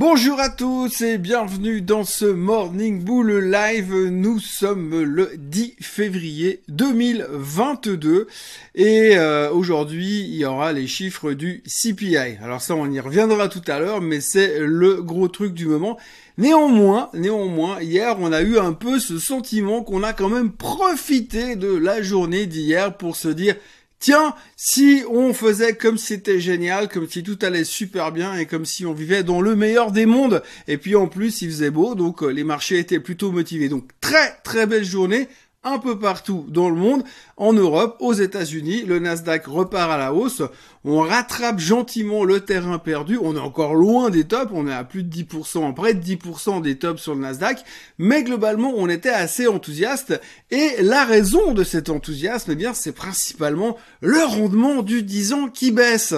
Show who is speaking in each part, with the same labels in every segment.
Speaker 1: Bonjour à tous et bienvenue dans ce Morning Bull Live. Nous sommes le 10 février 2022 et euh, aujourd'hui il y aura les chiffres du CPI. Alors ça on y reviendra tout à l'heure mais c'est le gros truc du moment. Néanmoins, néanmoins, hier on a eu un peu ce sentiment qu'on a quand même profité de la journée d'hier pour se dire Tiens, si on faisait comme c'était génial, comme si tout allait super bien et comme si on vivait dans le meilleur des mondes. Et puis en plus, il faisait beau, donc euh, les marchés étaient plutôt motivés. Donc très très belle journée un peu partout dans le monde, en Europe, aux États-Unis, le Nasdaq repart à la hausse, on rattrape gentiment le terrain perdu, on est encore loin des tops, on est à plus de 10%, près de 10% des tops sur le Nasdaq, mais globalement on était assez enthousiaste. Et la raison de cet enthousiasme, eh bien c'est principalement le rendement du 10 ans qui baisse.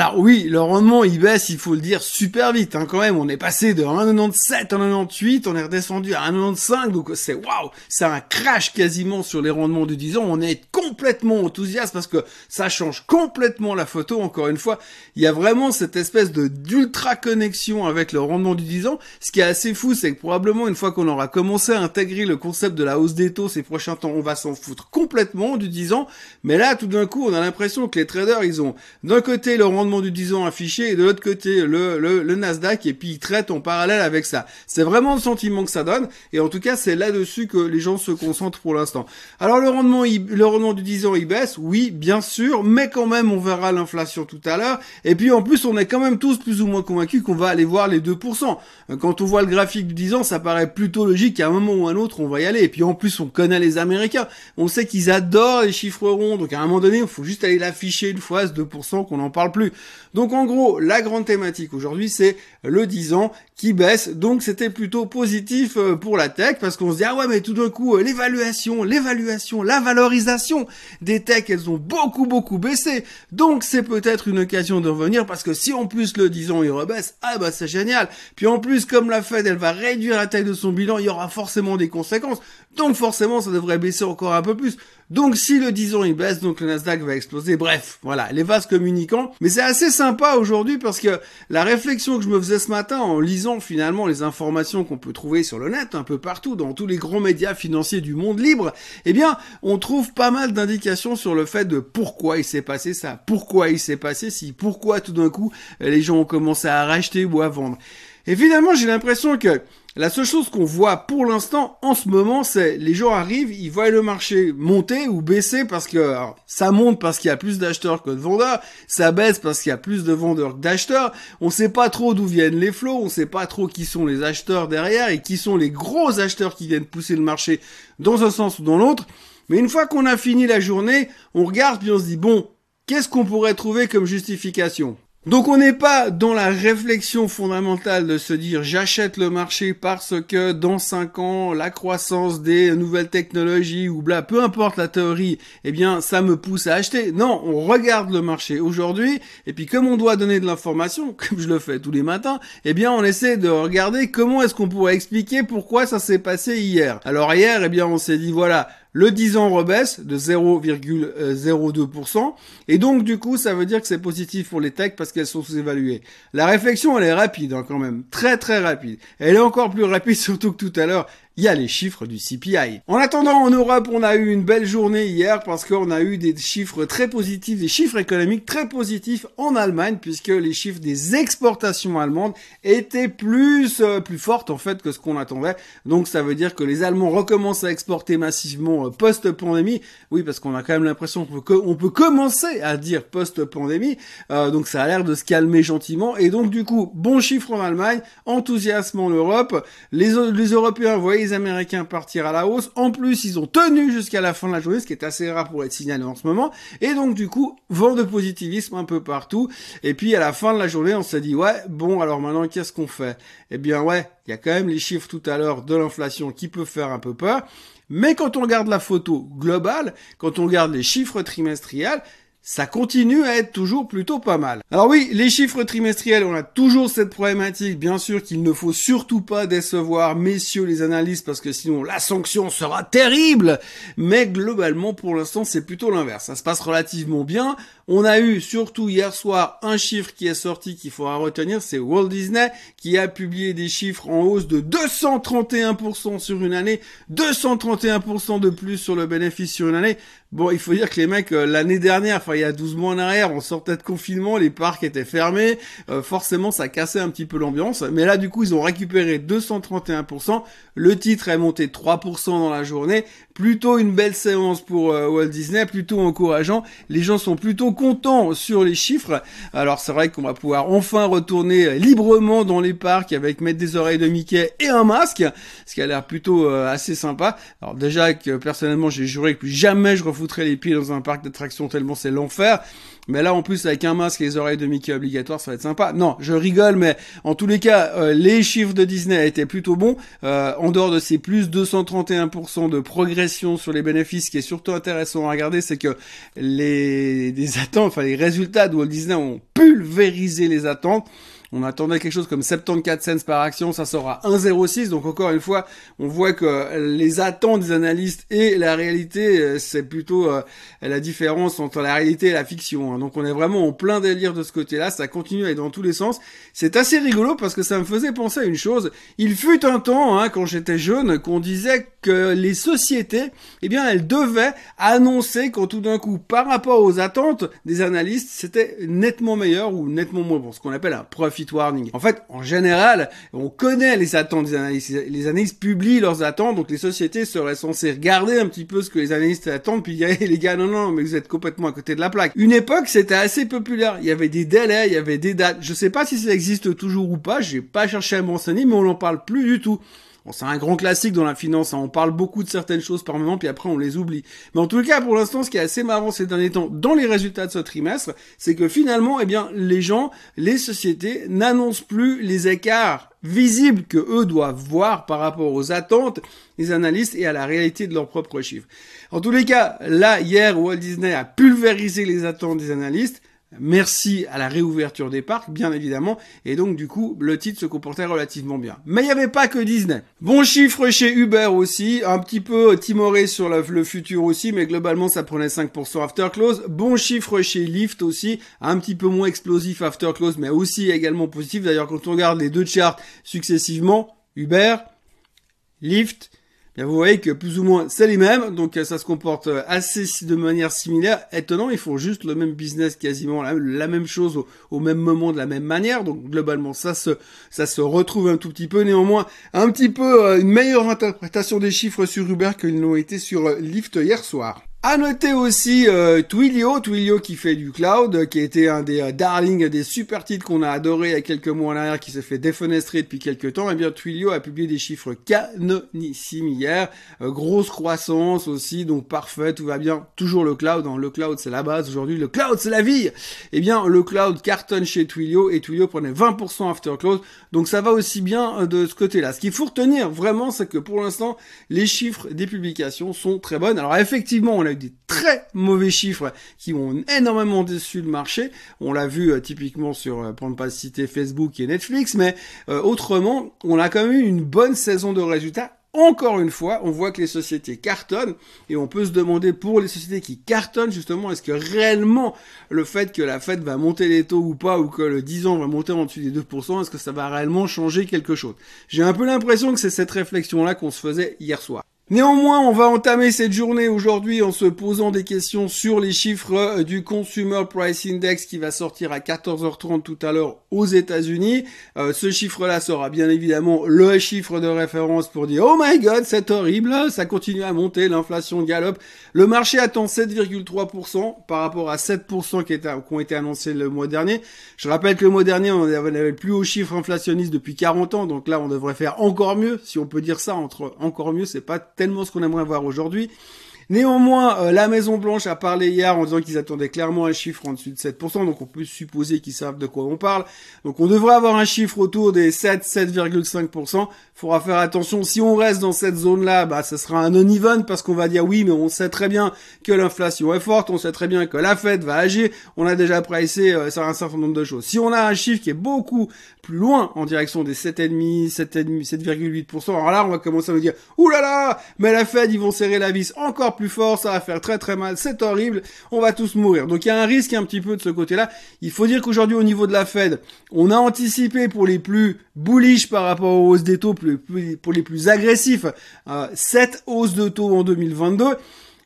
Speaker 1: Alors oui, le rendement il baisse, il faut le dire, super vite hein, quand même. On est passé de 1,97 à 1,98, on est redescendu à 1,95, donc c'est waouh, c'est un crash quasiment sur les rendements du 10 ans. On est complètement enthousiaste parce que ça change complètement la photo. Encore une fois, il y a vraiment cette espèce de d'ultra connexion avec le rendement du 10 ans. Ce qui est assez fou, c'est que probablement une fois qu'on aura commencé à intégrer le concept de la hausse des taux ces prochains temps, on va s'en foutre complètement du 10 ans. Mais là, tout d'un coup, on a l'impression que les traders, ils ont d'un côté le rendement du 10 ans affiché et de l'autre côté le, Nasdaq et puis ils traitent en parallèle avec ça. C'est vraiment le sentiment que ça donne et en tout cas c'est là-dessus que les gens se concentrent pour l'instant. Alors le rendement, le rendement du 10 ans il baisse, oui bien sûr, mais quand même on verra l'inflation tout à l'heure et puis en plus on est quand même tous plus ou moins convaincus qu'on va aller voir les 2%. Quand on voit le graphique du 10 ans ça paraît plutôt logique qu'à un moment ou un autre on va y aller et puis en plus on connaît les Américains, on sait qu'ils adorent les chiffres ronds donc à un moment donné il faut juste aller l'afficher une fois ce 2% qu'on n'en parle plus. Donc en gros, la grande thématique aujourd'hui, c'est le 10 ans qui baisse. Donc c'était plutôt positif euh, pour la tech parce qu'on se dit ah ouais mais tout d'un coup euh, l'évaluation, l'évaluation, la valorisation des techs, elles ont beaucoup beaucoup baissé. Donc c'est peut-être une occasion de revenir parce que si en plus le 10 ans il rebaisse, ah bah c'est génial. Puis en plus comme la Fed elle va réduire la taille de son bilan, il y aura forcément des conséquences. Donc forcément ça devrait baisser encore un peu plus. Donc si le 10 ans il baisse, donc le Nasdaq va exploser. Bref, voilà, les vases communicants. Mais c'est assez sympa aujourd'hui parce que la réflexion que je me faisais ce matin en lisant finalement les informations qu'on peut trouver sur le net un peu partout dans tous les grands médias financiers du monde libre, eh bien, on trouve pas mal d'indications sur le fait de pourquoi il s'est passé ça, pourquoi il s'est passé si, pourquoi tout d'un coup les gens ont commencé à racheter ou à vendre. Et finalement, j'ai l'impression que la seule chose qu'on voit pour l'instant en ce moment, c'est les gens arrivent, ils voient le marché monter ou baisser parce que ça monte parce qu'il y a plus d'acheteurs que de vendeurs, ça baisse parce qu'il y a plus de vendeurs que d'acheteurs. On sait pas trop d'où viennent les flots, on sait pas trop qui sont les acheteurs derrière et qui sont les gros acheteurs qui viennent pousser le marché dans un sens ou dans l'autre. Mais une fois qu'on a fini la journée, on regarde puis on se dit bon, qu'est-ce qu'on pourrait trouver comme justification? Donc on n'est pas dans la réflexion fondamentale de se dire j'achète le marché parce que dans 5 ans la croissance des nouvelles technologies ou bla, peu importe la théorie, eh bien ça me pousse à acheter. Non, on regarde le marché aujourd'hui et puis comme on doit donner de l'information, comme je le fais tous les matins, eh bien on essaie de regarder comment est-ce qu'on pourrait expliquer pourquoi ça s'est passé hier. Alors hier, eh bien on s'est dit voilà, le 10 ans rebaisse de 0,02%. Et donc, du coup, ça veut dire que c'est positif pour les techs parce qu'elles sont sous-évaluées. La réflexion, elle est rapide hein, quand même. Très, très rapide. Elle est encore plus rapide surtout que tout à l'heure il y a les chiffres du CPI. En attendant, en Europe, on a eu une belle journée hier parce qu'on a eu des chiffres très positifs, des chiffres économiques très positifs en Allemagne puisque les chiffres des exportations allemandes étaient plus euh, plus fortes en fait que ce qu'on attendait. Donc ça veut dire que les Allemands recommencent à exporter massivement euh, post-pandémie. Oui, parce qu'on a quand même l'impression qu'on peut, on peut commencer à dire post-pandémie. Euh, donc ça a l'air de se calmer gentiment. Et donc du coup, bon chiffre en Allemagne, enthousiasme en Europe. Les, les Européens voyaient Américains partir à la hausse. En plus, ils ont tenu jusqu'à la fin de la journée, ce qui est assez rare pour être signalé en ce moment. Et donc, du coup, vent de positivisme un peu partout. Et puis, à la fin de la journée, on s'est dit, ouais, bon, alors maintenant, qu'est-ce qu'on fait? Eh bien, ouais, il y a quand même les chiffres tout à l'heure de l'inflation qui peut faire un peu peur. Mais quand on regarde la photo globale, quand on regarde les chiffres trimestriels, ça continue à être toujours plutôt pas mal. Alors oui, les chiffres trimestriels, on a toujours cette problématique, bien sûr qu'il ne faut surtout pas décevoir messieurs les analystes parce que sinon la sanction sera terrible, mais globalement pour l'instant c'est plutôt l'inverse, ça se passe relativement bien. On a eu surtout hier soir un chiffre qui est sorti qu'il faudra retenir, c'est Walt Disney qui a publié des chiffres en hausse de 231% sur une année, 231% de plus sur le bénéfice sur une année. Bon, il faut dire que les mecs, euh, l'année dernière, enfin il y a 12 mois en arrière, on sortait de confinement, les parcs étaient fermés, euh, forcément ça cassait un petit peu l'ambiance, mais là du coup ils ont récupéré 231%, le titre est monté 3% dans la journée, plutôt une belle séance pour euh, Walt Disney, plutôt encourageant, les gens sont plutôt contents sur les chiffres, alors c'est vrai qu'on va pouvoir enfin retourner librement dans les parcs avec mettre des oreilles de Mickey et un masque, ce qui a l'air plutôt assez sympa, alors déjà que personnellement j'ai juré que jamais je foutrais les pieds dans un parc d'attractions tellement c'est l'enfer. Mais là, en plus, avec un masque et les oreilles de Mickey obligatoires, ça va être sympa. Non, je rigole, mais en tous les cas, euh, les chiffres de Disney étaient plutôt bons. Euh, en dehors de ces plus 231% de progression sur les bénéfices, ce qui est surtout intéressant à regarder, c'est que les, les attentes, enfin les résultats de Walt Disney ont pulvérisé les attentes. On attendait quelque chose comme 74 cents par action, ça sera à 1,06. Donc encore une fois, on voit que les attentes des analystes et la réalité, euh, c'est plutôt euh, la différence entre la réalité et la fiction. Hein. Donc on est vraiment en plein délire de ce côté-là. Ça continue à aller dans tous les sens. C'est assez rigolo parce que ça me faisait penser à une chose. Il fut un temps, hein, quand j'étais jeune, qu'on disait que les sociétés, eh bien, elles devaient annoncer quand tout d'un coup, par rapport aux attentes des analystes, c'était nettement meilleur ou nettement moins bon. Ce qu'on appelle un profit En fait, en général, on connaît les attentes des analystes. Les analystes publient leurs attentes, donc les sociétés seraient censées regarder un petit peu ce que les analystes attendent, puis dire, les gars, non, non, mais vous êtes complètement à côté de la plaque. Une époque, c'était assez populaire. Il y avait des délais, il y avait des dates. Je sais pas si ça existe toujours ou pas, j'ai pas cherché à m'enseigner, mais on n'en parle plus du tout. C'est un grand classique dans la finance, hein. on parle beaucoup de certaines choses par moment, puis après on les oublie. Mais en tout cas, pour l'instant, ce qui est assez marrant ces derniers temps dans les résultats de ce trimestre, c'est que finalement, eh bien, les gens, les sociétés n'annoncent plus les écarts visibles que eux doivent voir par rapport aux attentes des analystes et à la réalité de leurs propres chiffres. En tous les cas, là, hier, Walt Disney a pulvérisé les attentes des analystes. Merci à la réouverture des parcs, bien évidemment, et donc du coup, le titre se comportait relativement bien. Mais il n'y avait pas que Disney. Bon chiffre chez Uber aussi, un petit peu timoré sur le, futur aussi, mais globalement ça prenait 5% after close. Bon chiffre chez Lyft aussi, un petit peu moins explosif after close, mais aussi également positif. D'ailleurs, quand on regarde les deux charts successivement, Uber, Lyft, vous voyez que plus ou moins c'est les mêmes, donc ça se comporte assez de manière similaire. Étonnant, ils font juste le même business quasiment, la, même chose au, même moment de la même manière. Donc globalement, ça se ça se retrouve un tout petit peu. Néanmoins, un petit peu euh, une meilleure interprétation des chiffres sur Uber qu'ils n'ont été sur euh, Lyft hier soir. À noter aussi euh, Twilio, Twilio qui fait du cloud, qui été un des euh, darlings, des super titres qu'on a adoré il y a quelques mois en arrière, qui s'est fait défenestrer depuis quelques temps. Et eh bien Twilio a publié des chiffres canonissimes hier, euh, grosse croissance aussi, donc parfait, tout va bien. Toujours le cloud, hein. le cloud c'est la base aujourd'hui, le cloud c'est la vie. Eh bien le cloud cartonne chez Twilio et Twilio prenait 20% after close, donc ça va aussi bien de ce côté-là. Ce qu'il faut retenir vraiment, c'est que pour l'instant les chiffres des publications sont très bonnes. Alors effectivement, on a des très mauvais chiffres qui ont énormément déçu le marché. On l'a vu euh, typiquement sur, euh, pour ne pas citer Facebook et Netflix, mais euh, autrement, on a quand même eu une bonne saison de résultats encore une fois, on voit que les sociétés cartonnent et on peut se demander pour les sociétés qui cartonnent justement, est-ce que réellement le fait que la Fed va monter les taux ou pas ou que le 10 ans va monter en dessus des 2%, est-ce que ça va réellement changer quelque chose? J'ai un peu l'impression que c'est cette réflexion-là qu'on se faisait hier soir. Néanmoins, on va entamer cette journée aujourd'hui en se posant des questions sur les chiffres euh, du Consumer Price Index qui va sortir à 14h30 tout à l'heure aux États-Unis. Euh, ce chiffre-là sera bien évidemment le chiffre de référence pour dire oh my god, c'est horrible, ça continue à monter, l'inflation galope. Le marché attend 7,3% par rapport à 7% qui, qui ont été annoncés le mois dernier. Je rappelle que le mois dernier, on avait le plus haut chiffre inflationniste depuis 40 ans, donc là, on devrait faire encore mieux, si on peut dire ça entre encore mieux, c'est pas tellement ce qu'on aimerait voir aujourd'hui. Néanmoins, euh, la Maison Blanche a parlé hier en disant qu'ils attendaient clairement un chiffre en dessus de 7%, donc on peut supposer qu'ils savent de quoi on parle. Donc on devrait avoir un chiffre autour des 7, 7,5%. Faudra faire attention. Si on reste dans cette zone-là, bah ça sera un non-even parce qu'on va dire oui, mais on sait très bien que l'inflation est forte, on sait très bien que la Fed va agir. On a déjà pressé euh, sur un certain nombre de choses. Si on a un chiffre qui est beaucoup plus loin en direction des 7,5, 7,5, 7,8%, alors là on va commencer à nous dire ouh là là, mais la Fed ils vont serrer la vis encore plus fort, ça va faire très très mal, c'est horrible, on va tous mourir. Donc il y a un risque un petit peu de ce côté-là. Il faut dire qu'aujourd'hui au niveau de la Fed, on a anticipé pour les plus bullish par rapport aux hausses des taux, pour les plus agressifs, euh, 7 hausses de taux en 2022.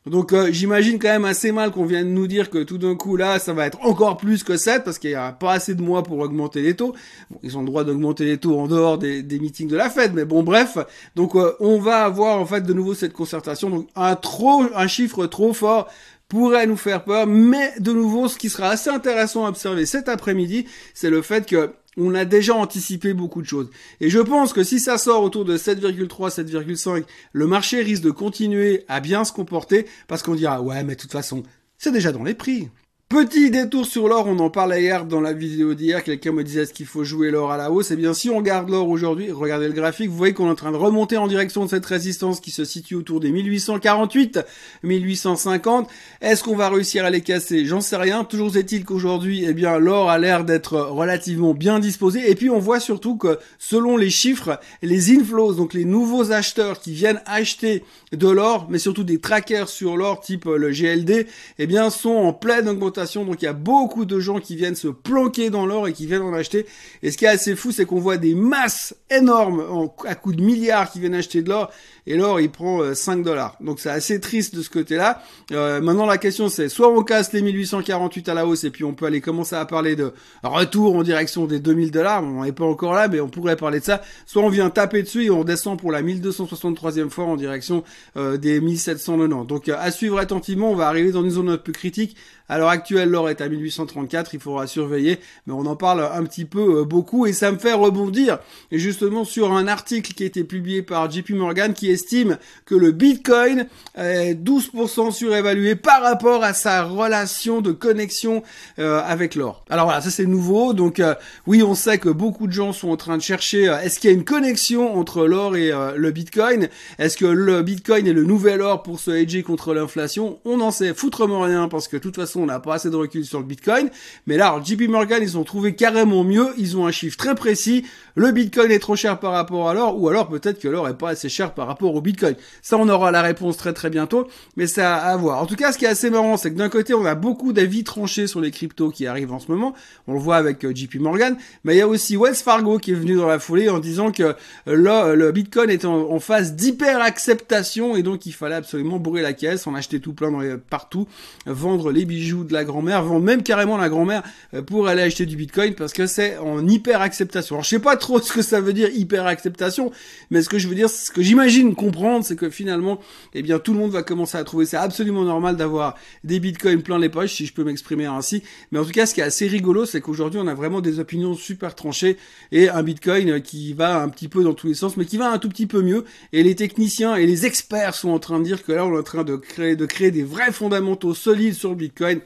Speaker 1: Donc euh, j'imagine quand même assez mal qu'on vienne nous dire que tout d'un coup là ça va être encore plus que 7 parce qu'il n'y a pas assez de mois pour augmenter les taux. Ils ont le droit d'augmenter les taux en dehors des, des, meetings de la Fed, mais bon bref. Donc euh, on va avoir en fait de nouveau cette concertation. Donc un trop un chiffre trop fort pourrait nous faire peur, mais de nouveau ce qui sera assez intéressant à observer cet après-midi, c'est le fait que on a déjà anticipé beaucoup de choses. Et je pense que si ça sort autour de 7,3, 7,5, le marché risque de continuer à bien se comporter parce qu'on dira ouais mais de toute façon c'est déjà dans les prix. Petit détour sur l'or, on en parlait hier dans la vidéo d'hier, quelqu'un me disait est-ce qu'il faut jouer l'or à la hausse? Eh bien si on regarde l'or aujourd'hui, regardez le graphique, vous voyez qu'on est en train de remonter en direction de cette résistance qui se situe autour des 1848, 1850. Est-ce qu'on va réussir à les casser? J'en sais rien. Toujours est-il qu'aujourd'hui, eh bien l'or a l'air d'être relativement bien disposé. Et puis on voit surtout que selon les chiffres, les inflows, donc les nouveaux acheteurs qui viennent acheter de l'or, mais surtout des trackers sur l'or type le GLD, eh bien sont en pleine augmentation donc il y a beaucoup de gens qui viennent se planquer dans l'or et qui viennent en acheter. Et ce qui est assez fou, c'est qu'on voit des masses énormes à coups de milliards qui viennent acheter de l'or et l'or il prend 5 euh, dollars. Donc c'est assez triste de ce côté-là. Euh, maintenant la question c'est soit on casse les 1848 à la hausse et puis on peut aller commencer à parler de retour en direction des 2000 dollars. On n'est pas encore là mais on pourrait parler de ça. Soit on vient taper dessus et on descend pour la 1263e fois en direction euh, des 1790. Donc à suivre attentivement, on va arriver dans une zone un peu critique. À l'heure actuelle, l'or est à 1834, il faudra surveiller, mais on en parle un petit peu beaucoup et ça me fait rebondir justement sur un article qui a été publié par JP Morgan qui est estime que le Bitcoin est 12% surévalué par rapport à sa relation de connexion euh, avec l'or. Alors voilà, ça c'est nouveau. Donc euh, oui, on sait que beaucoup de gens sont en train de chercher euh, est-ce qu'il y a une connexion entre l'or et le Bitcoin? Est-ce que le Bitcoin est le nouvel or pour se hedger contre l'inflation? On n'en sait foutrement rien parce que de toute façon, on n'a pas assez de recul sur le Bitcoin. Mais là, JP Morgan, ils ont trouvé carrément mieux. Ils ont un chiffre très précis. Le Bitcoin est trop cher par rapport à l'or ou alors peut-être que l'or est pas assez cher par rapport au Bitcoin. Ça, on aura la réponse très très bientôt, mais c'est à, voir. En tout cas, ce qui est assez marrant, c'est que d'un côté, on a beaucoup d'avis tranchés sur les cryptos qui arrivent en ce moment. On le voit avec euh, JP Morgan, mais il y a aussi Wells Fargo qui est venu dans la foulée en disant que euh, le, le Bitcoin est en, phase d'hyper acceptation et donc il fallait absolument bourrer la caisse, en acheter tout plein dans partout, vendre les bijoux de la grand-mère, vendre même carrément la grand-mère euh, pour aller acheter du Bitcoin parce que c'est en hyper acceptation. Alors je sais pas trop ce que ça veut dire hyper acceptation, mais ce que je veux dire, ce que j'imagine comprendre, c'est que finalement, eh bien, tout le monde va commencer à trouver ça absolument normal d'avoir des bitcoins plein les poches, si je peux m'exprimer ainsi. Mais en tout cas, ce qui est assez rigolo, c'est qu'aujourd'hui, on a vraiment des opinions super tranchées et un bitcoin qui va un petit peu dans tous les sens, mais qui va un tout petit peu mieux. Et les techniciens et les experts sont en train de dire que là, on est en train de créer, de créer des vrais fondamentaux solides sur le bitcoin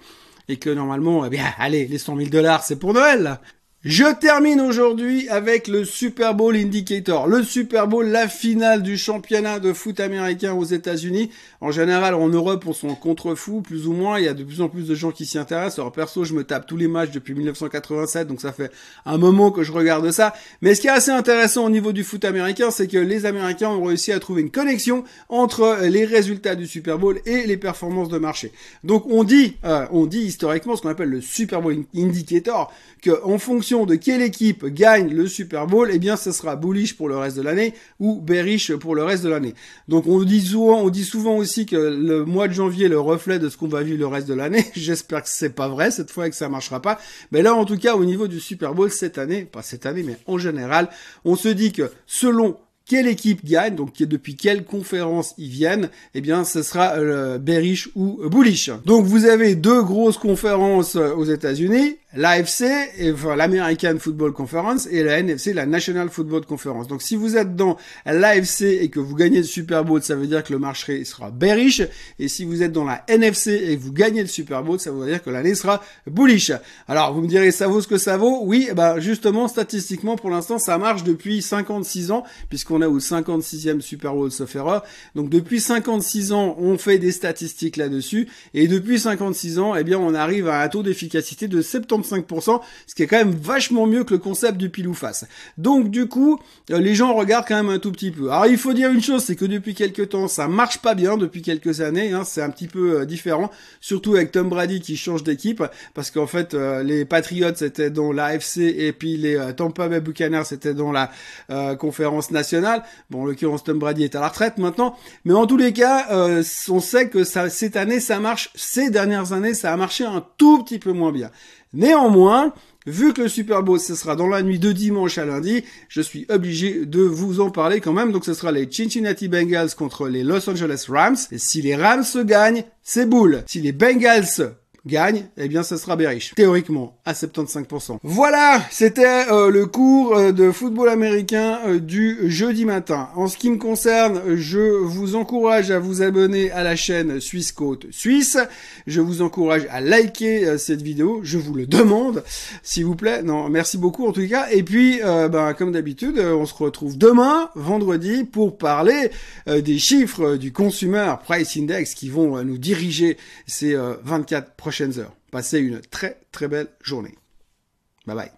Speaker 1: et que normalement, eh bien, allez, les 100 000 dollars, c'est pour Noël. Je termine aujourd'hui avec le Super Bowl Indicator. Le Super Bowl, la finale du championnat de foot américain aux États-Unis. En général, en Europe, on s'en contre-fou, plus ou moins. Il y a de plus en plus de gens qui s'y intéressent. Alors perso, je me tape tous les matchs depuis 1987, donc ça fait un moment que je regarde ça. Mais ce qui est assez intéressant au niveau du foot américain, c'est que les Américains ont réussi à trouver une connexion entre les résultats du Super Bowl et les performances de marché. Donc on dit, euh, on dit historiquement ce qu'on appelle le Super Bowl Indicator, que fonction de quelle équipe gagne le Super Bowl, eh bien, ce sera bullish pour le reste de l'année ou bearish pour le reste de l'année. Donc, on dit souvent, aussi que le mois de janvier est le reflet de ce qu'on va vivre le reste de l'année. J'espère que c'est pas vrai cette fois et que ça marchera pas. Mais là, en tout cas, au niveau du Super Bowl cette année, pas cette année, mais en général, on se dit que selon quelle équipe gagne, donc depuis quelle conférence ils viennent, eh bien ce sera euh, bearish ou bullish. Donc vous avez deux grosses conférences euh, aux États-Unis, l'AFC, enfin, l'American Football Conference, et la NFC, la National Football Conference. Donc si vous êtes dans l'AFC et que vous gagnez le Super Bowl, ça veut dire que le marché sera bearish, et si vous êtes dans la NFC et que vous gagnez le Super Bowl, ça veut dire que l'année sera bullish. Alors vous me direz, ça vaut ce que ça vaut? Oui, bah justement, statistiquement, pour l'instant, ça marche depuis 56 ans, puisqu'on est au 56e Super Bowl sauf erreur. Donc depuis 56 ans, on fait des statistiques là-dessus, et depuis 56 ans, eh bien, on arrive à un taux d'efficacité de 70 5%, ce qui est quand même vachement mieux que le concept du pile face. Donc du coup, euh, les gens regardent quand même un tout petit peu. Alors il faut dire une chose, c'est que depuis quelques temps, ça marche pas bien depuis quelques années, hein, c'est un petit peu euh, différent, surtout avec Tom Brady qui change d'équipe, parce qu'en fait euh, les Patriots étaient dans la FC et puis les Tampa Bay Buccaneers c'était dans la conférence nationale. Bon, en l'occurrence Tom Brady est à la retraite maintenant, mais en tous les cas, on sait que ça, cette année ça marche, ces dernières années ça a marché un tout petit peu moins bien. Néanmoins, vu que le Super Bowl ce sera dans la nuit de dimanche à lundi, je suis obligé de vous en parler quand même. Donc ce sera les Cincinnati Bengals contre les Los Angeles Rams. Et si les Rams se gagnent, c'est boule. Si les Bengals gagne, eh bien ça sera Berish. Théoriquement, à 75%. Voilà, c'était euh, le cours euh, de football américain euh, du jeudi matin. En ce qui me concerne, je vous encourage à vous abonner à la chaîne Suisse Côte Suisse. Je vous encourage à liker cette vidéo. Je vous le demande, s'il vous plaît. Non, merci beaucoup en tout cas. Et puis, ben, comme d'habitude, on se retrouve demain, vendredi, pour parler des chiffres du Consumer Price Index qui vont nous diriger ces 24 heures. Passez une très très belle journée. Bye bye.